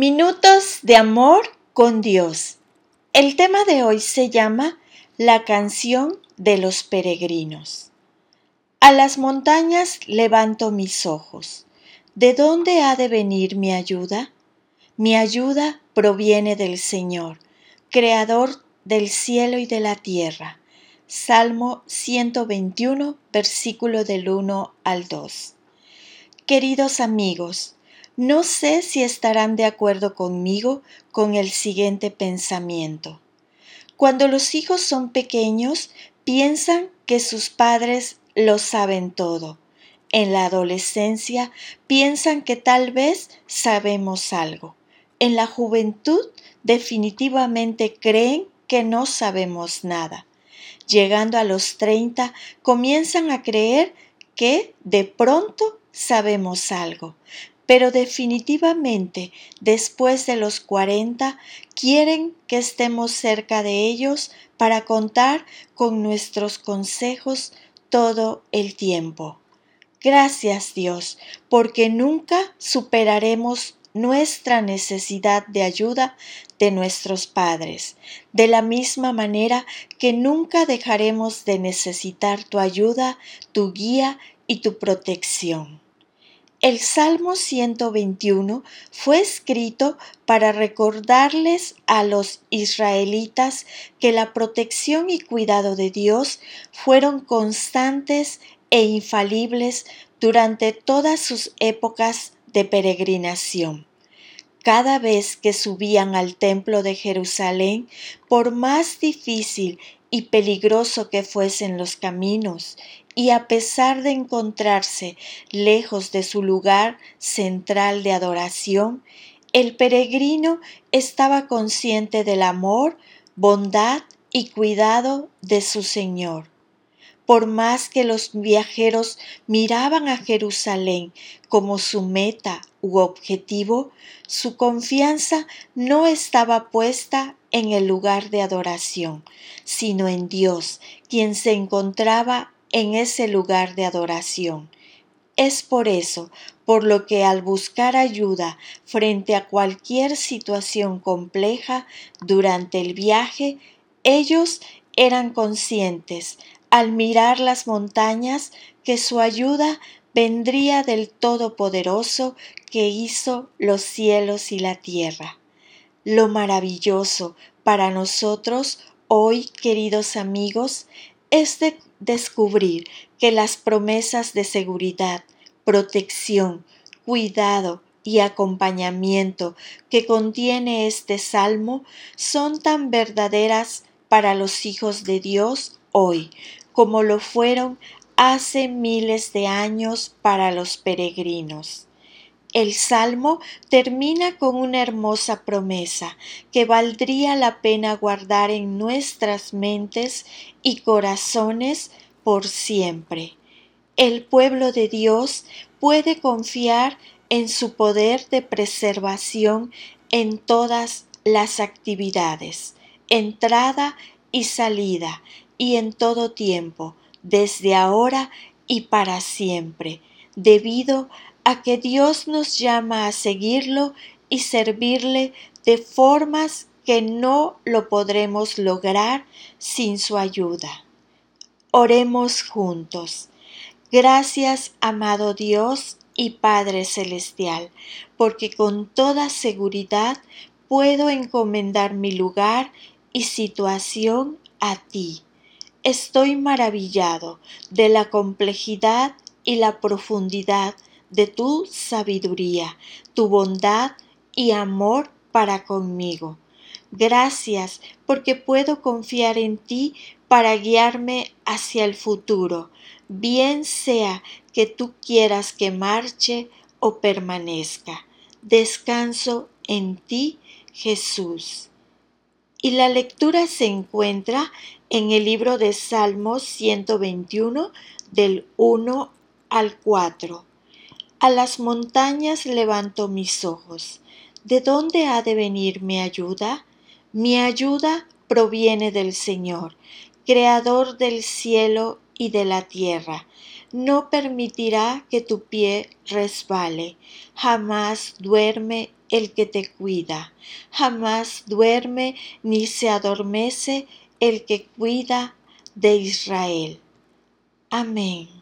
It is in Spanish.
Minutos de amor con Dios. El tema de hoy se llama La canción de los peregrinos. A las montañas levanto mis ojos. ¿De dónde ha de venir mi ayuda? Mi ayuda proviene del Señor, Creador del cielo y de la tierra. Salmo 121, versículo del 1 al 2. Queridos amigos, no sé si estarán de acuerdo conmigo con el siguiente pensamiento. Cuando los hijos son pequeños, piensan que sus padres lo saben todo. En la adolescencia piensan que tal vez sabemos algo. En la juventud definitivamente creen que no sabemos nada. Llegando a los 30, comienzan a creer que de pronto sabemos algo, pero definitivamente después de los 40 quieren que estemos cerca de ellos para contar con nuestros consejos todo el tiempo. Gracias Dios, porque nunca superaremos nuestra necesidad de ayuda de nuestros padres, de la misma manera que nunca dejaremos de necesitar tu ayuda, tu guía y tu protección. El Salmo 121 fue escrito para recordarles a los israelitas que la protección y cuidado de Dios fueron constantes e infalibles durante todas sus épocas de peregrinación. Cada vez que subían al templo de Jerusalén, por más difícil y peligroso que fuesen los caminos, y a pesar de encontrarse lejos de su lugar central de adoración, el peregrino estaba consciente del amor, bondad y cuidado de su Señor. Por más que los viajeros miraban a Jerusalén como su meta u objetivo, su confianza no estaba puesta en el lugar de adoración, sino en Dios, quien se encontraba en ese lugar de adoración. Es por eso, por lo que al buscar ayuda frente a cualquier situación compleja durante el viaje, ellos eran conscientes, al mirar las montañas, que su ayuda vendría del Todopoderoso que hizo los cielos y la tierra. Lo maravilloso para nosotros hoy, queridos amigos, es de descubrir que las promesas de seguridad, protección, cuidado y acompañamiento que contiene este salmo son tan verdaderas para los hijos de Dios hoy como lo fueron hace miles de años para los peregrinos. El salmo termina con una hermosa promesa que valdría la pena guardar en nuestras mentes y corazones por siempre. El pueblo de Dios puede confiar en su poder de preservación en todas las actividades, entrada y salida, y en todo tiempo, desde ahora y para siempre, debido a que Dios nos llama a seguirlo y servirle de formas que no lo podremos lograr sin su ayuda. Oremos juntos. Gracias, amado Dios y Padre Celestial, porque con toda seguridad puedo encomendar mi lugar y situación a ti. Estoy maravillado de la complejidad y la profundidad de tu sabiduría, tu bondad y amor para conmigo. Gracias porque puedo confiar en ti para guiarme hacia el futuro, bien sea que tú quieras que marche o permanezca. Descanso en ti, Jesús. Y la lectura se encuentra en el libro de Salmos 121 del 1 al 4. A las montañas levanto mis ojos. ¿De dónde ha de venir mi ayuda? Mi ayuda proviene del Señor, Creador del cielo y de la tierra. No permitirá que tu pie resbale. Jamás duerme el que te cuida, jamás duerme ni se adormece el que cuida de Israel. Amén.